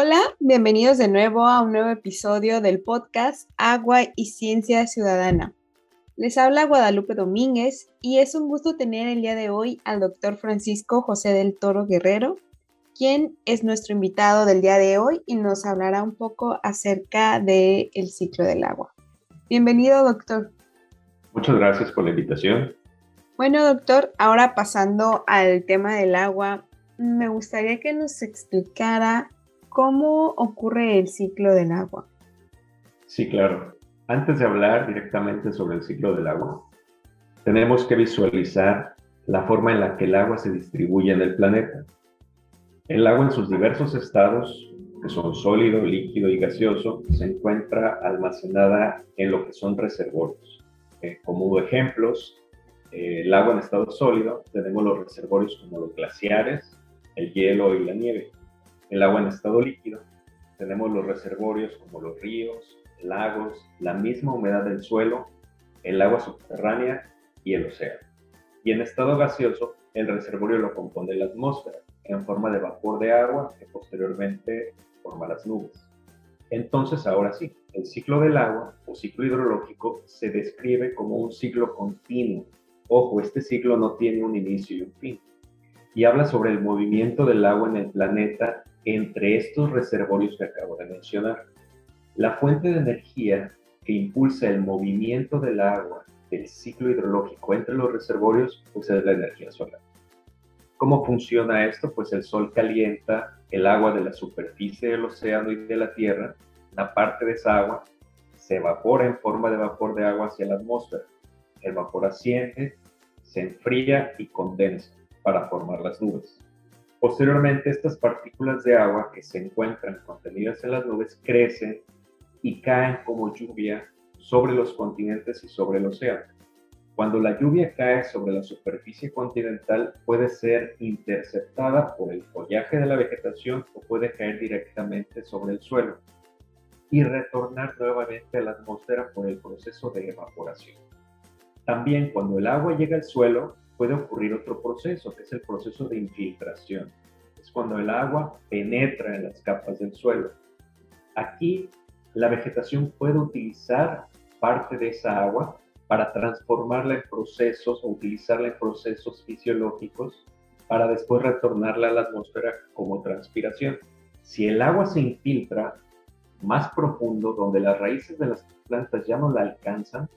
Hola, bienvenidos de nuevo a un nuevo episodio del podcast Agua y Ciencia Ciudadana. Les habla Guadalupe Domínguez y es un gusto tener el día de hoy al doctor Francisco José del Toro Guerrero, quien es nuestro invitado del día de hoy y nos hablará un poco acerca del ciclo del agua. Bienvenido, doctor. Muchas gracias por la invitación. Bueno, doctor, ahora pasando al tema del agua, me gustaría que nos explicara cómo ocurre el ciclo del agua. Sí, claro. Antes de hablar directamente sobre el ciclo del agua, tenemos que visualizar la forma en la que el agua se distribuye en el planeta. El agua en sus diversos estados, que son sólido, líquido y gaseoso, se encuentra almacenada en lo que son reservorios. Eh, como ejemplos, eh, el agua en estado sólido, tenemos los reservorios como los glaciares, el hielo y la nieve. El agua en estado líquido, tenemos los reservorios como los ríos, lagos, la misma humedad del suelo, el agua subterránea y el océano. Y en estado gaseoso, el reservorio lo compone la atmósfera en forma de vapor de agua que posteriormente forma las nubes. Entonces, ahora sí, el ciclo del agua o ciclo hidrológico se describe como un ciclo continuo. Ojo, este ciclo no tiene un inicio y un fin y habla sobre el movimiento del agua en el planeta entre estos reservorios que acabo de mencionar. La fuente de energía que impulsa el movimiento del agua del ciclo hidrológico entre los reservorios pues es la energía solar. ¿Cómo funciona esto? Pues el sol calienta el agua de la superficie del océano y de la tierra, una parte de esa agua se evapora en forma de vapor de agua hacia la atmósfera. El vapor asciende, se enfría y condensa para formar las nubes. Posteriormente, estas partículas de agua que se encuentran contenidas en las nubes crecen y caen como lluvia sobre los continentes y sobre el océano. Cuando la lluvia cae sobre la superficie continental puede ser interceptada por el follaje de la vegetación o puede caer directamente sobre el suelo y retornar nuevamente a la atmósfera por el proceso de evaporación. También cuando el agua llega al suelo, puede ocurrir otro proceso, que es el proceso de infiltración. Es cuando el agua penetra en las capas del suelo. Aquí la vegetación puede utilizar parte de esa agua para transformarla en procesos o utilizarla en procesos fisiológicos para después retornarla a la atmósfera como transpiración. Si el agua se infiltra más profundo, donde las raíces de las plantas ya no la alcanzan,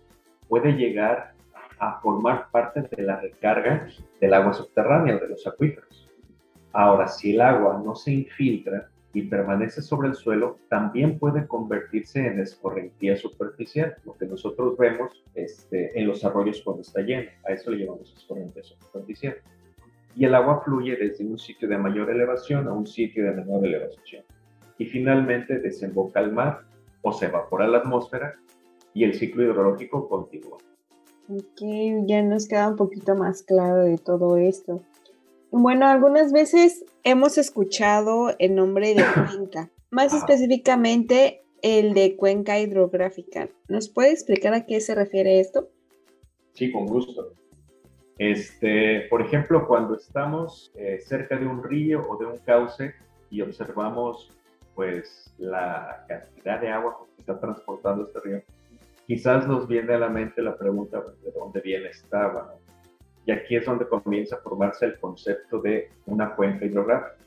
puede llegar a formar parte de la recarga del agua subterránea, de los acuíferos. Ahora, si el agua no se infiltra y permanece sobre el suelo, también puede convertirse en escorrentía superficial, lo que nosotros vemos este, en los arroyos cuando está lleno. A eso le llamamos escorrentía superficial. Y el agua fluye desde un sitio de mayor elevación a un sitio de menor elevación. Y finalmente desemboca al mar o se evapora la atmósfera y el ciclo hidrológico continúa. Ok, ya nos queda un poquito más claro de todo esto. Bueno, algunas veces hemos escuchado el nombre de cuenca, más específicamente el de cuenca hidrográfica. ¿Nos puede explicar a qué se refiere esto? Sí, con gusto. Este, por ejemplo, cuando estamos eh, cerca de un río o de un cauce y observamos pues la cantidad de agua que está transportando este río, quizás nos viene a la mente la pregunta de dónde viene esta agua. Y aquí es donde comienza a formarse el concepto de una cuenca hidrográfica.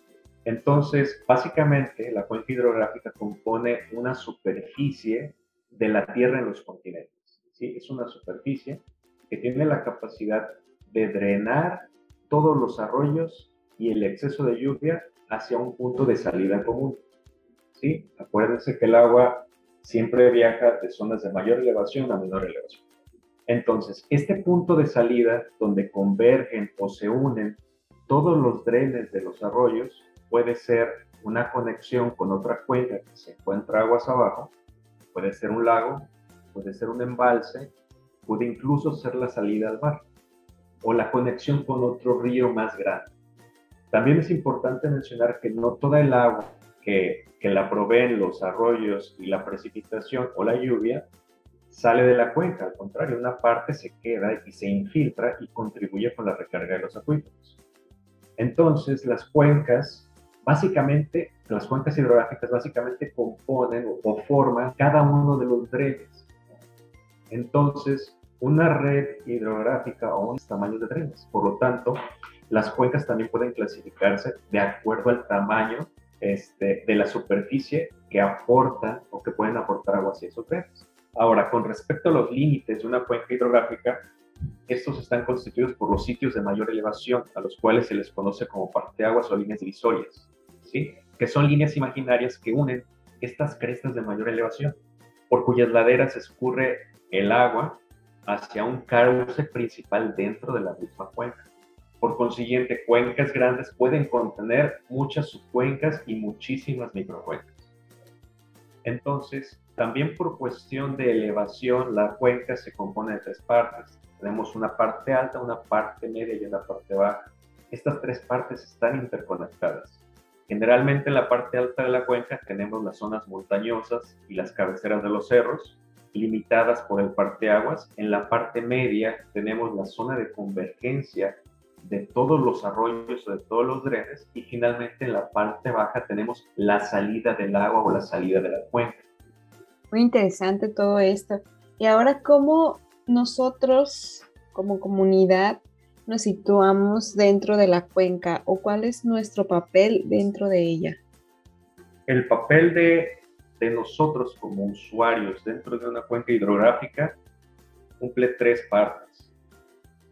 Entonces, básicamente, la cuenca hidrográfica compone una superficie de la Tierra en los continentes. ¿sí? Es una superficie que tiene la capacidad de drenar todos los arroyos y el exceso de lluvia hacia un punto de salida común. ¿sí? Acuérdense que el agua siempre viaja de zonas de mayor elevación a menor elevación. Entonces, este punto de salida donde convergen o se unen todos los drenes de los arroyos puede ser una conexión con otra cuenca que se encuentra aguas abajo, puede ser un lago, puede ser un embalse, puede incluso ser la salida al mar o la conexión con otro río más grande. También es importante mencionar que no toda el agua que, la proveen los arroyos y la precipitación o la lluvia sale de la cuenca, al contrario, una parte se queda y se infiltra y contribuye con la recarga de los acuíferos. Entonces, las cuencas básicamente las cuencas hidrográficas básicamente componen o, forman cada uno de los drenes. Entonces, una red hidrográfica o un tamaño de drenes. Por lo tanto, las cuencas también pueden clasificarse de acuerdo al tamaño este, de la superficie que aporta o que pueden aportar agua hacia esos drenes. Ahora, con respecto a los límites de una cuenca hidrográfica, estos están constituidos por los sitios de mayor elevación, a los cuales se les conoce como parteaguas o líneas divisorias, ¿sí? que son líneas imaginarias que unen estas crestas de mayor elevación, por cuyas laderas escurre el agua hacia un cauce principal dentro de la misma cuenca. Por consiguiente, cuencas grandes pueden contener muchas subcuencas y muchísimas microcuencas. Entonces, también por cuestión de elevación, la cuenca se compone de tres partes. Tenemos una parte alta, una parte media y una parte baja. Estas tres partes están interconectadas. Generalmente en la parte alta de la cuenca tenemos las zonas montañosas y las cabeceras de los cerros, limitadas por el parteaguas. En la parte media tenemos la zona de convergencia de todos los arroyos o de todos los drenes y finalmente en la parte baja tenemos la salida del agua o la salida de la cuenca. Muy interesante todo esto. Y ahora, ¿cómo nosotros como comunidad nos situamos dentro de la cuenca o cuál es nuestro papel dentro de ella? El papel de, de nosotros como usuarios dentro de una cuenca hidrográfica cumple tres partes.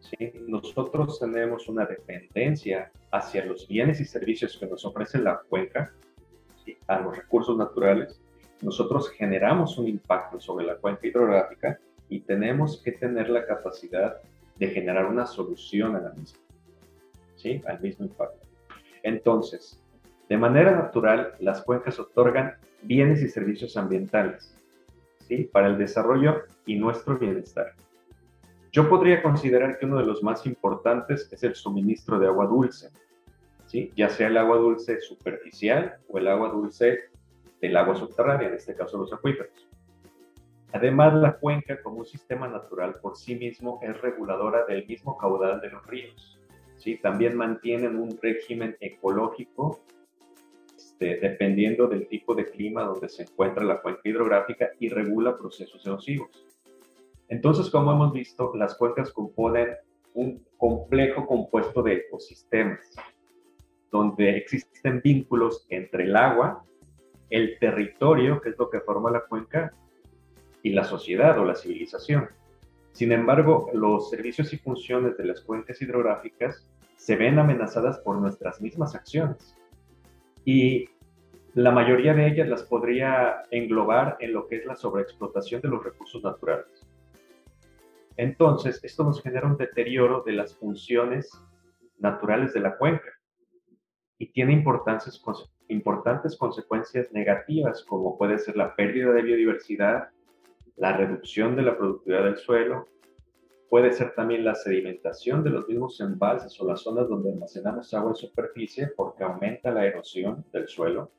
¿Sí? Nosotros tenemos una dependencia hacia los bienes y servicios que nos ofrece la cuenca, a los recursos naturales. Nosotros generamos un impacto sobre la cuenca hidrográfica y tenemos que tener la capacidad de generar una solución a la misma, ¿sí? Al mismo impacto. Entonces, de manera natural, las cuencas otorgan bienes y servicios ambientales, ¿sí? Para el desarrollo y nuestro bienestar. Yo podría considerar que uno de los más importantes es el suministro de agua dulce, ¿sí? Ya sea el agua dulce superficial o el agua dulce del agua subterránea, en este caso los acuíferos. Además, la cuenca como un sistema natural por sí mismo es reguladora del mismo caudal de los ríos. ¿sí? También mantienen un régimen ecológico este, dependiendo del tipo de clima donde se encuentra la cuenca hidrográfica y regula procesos erosivos. Entonces, como hemos visto, las cuencas componen un complejo compuesto de ecosistemas, donde existen vínculos entre el agua, el territorio, que es lo que forma la cuenca, y la sociedad o la civilización. Sin embargo, los servicios y funciones de las cuencas hidrográficas se ven amenazadas por nuestras mismas acciones. Y la mayoría de ellas las podría englobar en lo que es la sobreexplotación de los recursos naturales. Entonces, esto nos genera un deterioro de las funciones naturales de la cuenca y tiene importantes consecuencias negativas como puede ser la pérdida de biodiversidad, la reducción de la productividad del suelo, puede ser también la sedimentación de los mismos embalses o las zonas donde almacenamos agua en superficie porque aumenta la erosión del suelo.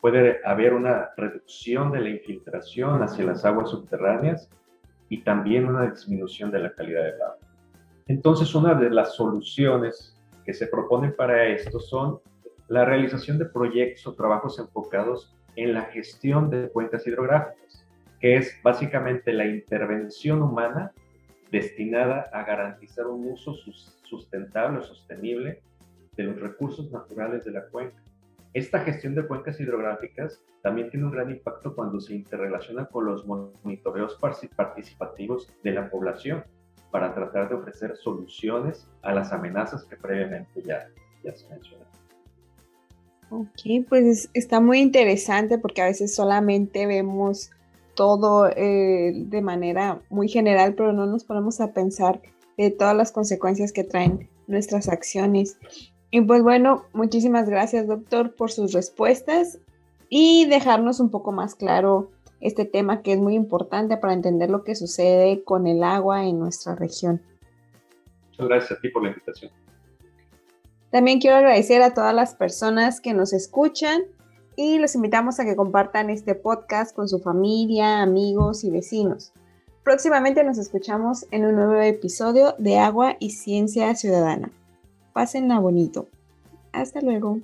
Puede haber una reducción de la infiltración hacia las aguas subterráneas y también una disminución de la calidad del agua. Entonces, una de las soluciones que se proponen para esto son la realización de proyectos o trabajos enfocados en la gestión de cuencas hidrográficas que es básicamente la intervención humana destinada a garantizar un uso sustentable o sostenible de los recursos naturales de la cuenca. Esta gestión de cuencas hidrográficas también tiene un gran impacto cuando se interrelaciona con los monitoreos participativos de la población para tratar de ofrecer soluciones a las amenazas que previamente ya, ya se mencionaron. Ok, pues está muy interesante porque a veces solamente vemos todo eh, de manera muy general, pero no nos ponemos a pensar de todas las consecuencias que traen nuestras acciones. Y pues bueno, muchísimas gracias doctor por sus respuestas y dejarnos un poco más claro este tema que es muy importante para entender lo que sucede con el agua en nuestra región. Muchas gracias a ti por la invitación. También quiero agradecer a todas las personas que nos escuchan y los invitamos a que compartan este podcast con su familia, amigos y vecinos. Próximamente nos escuchamos en un nuevo episodio de Agua y Ciencia Ciudadana. Pásenla bonito. Hasta luego.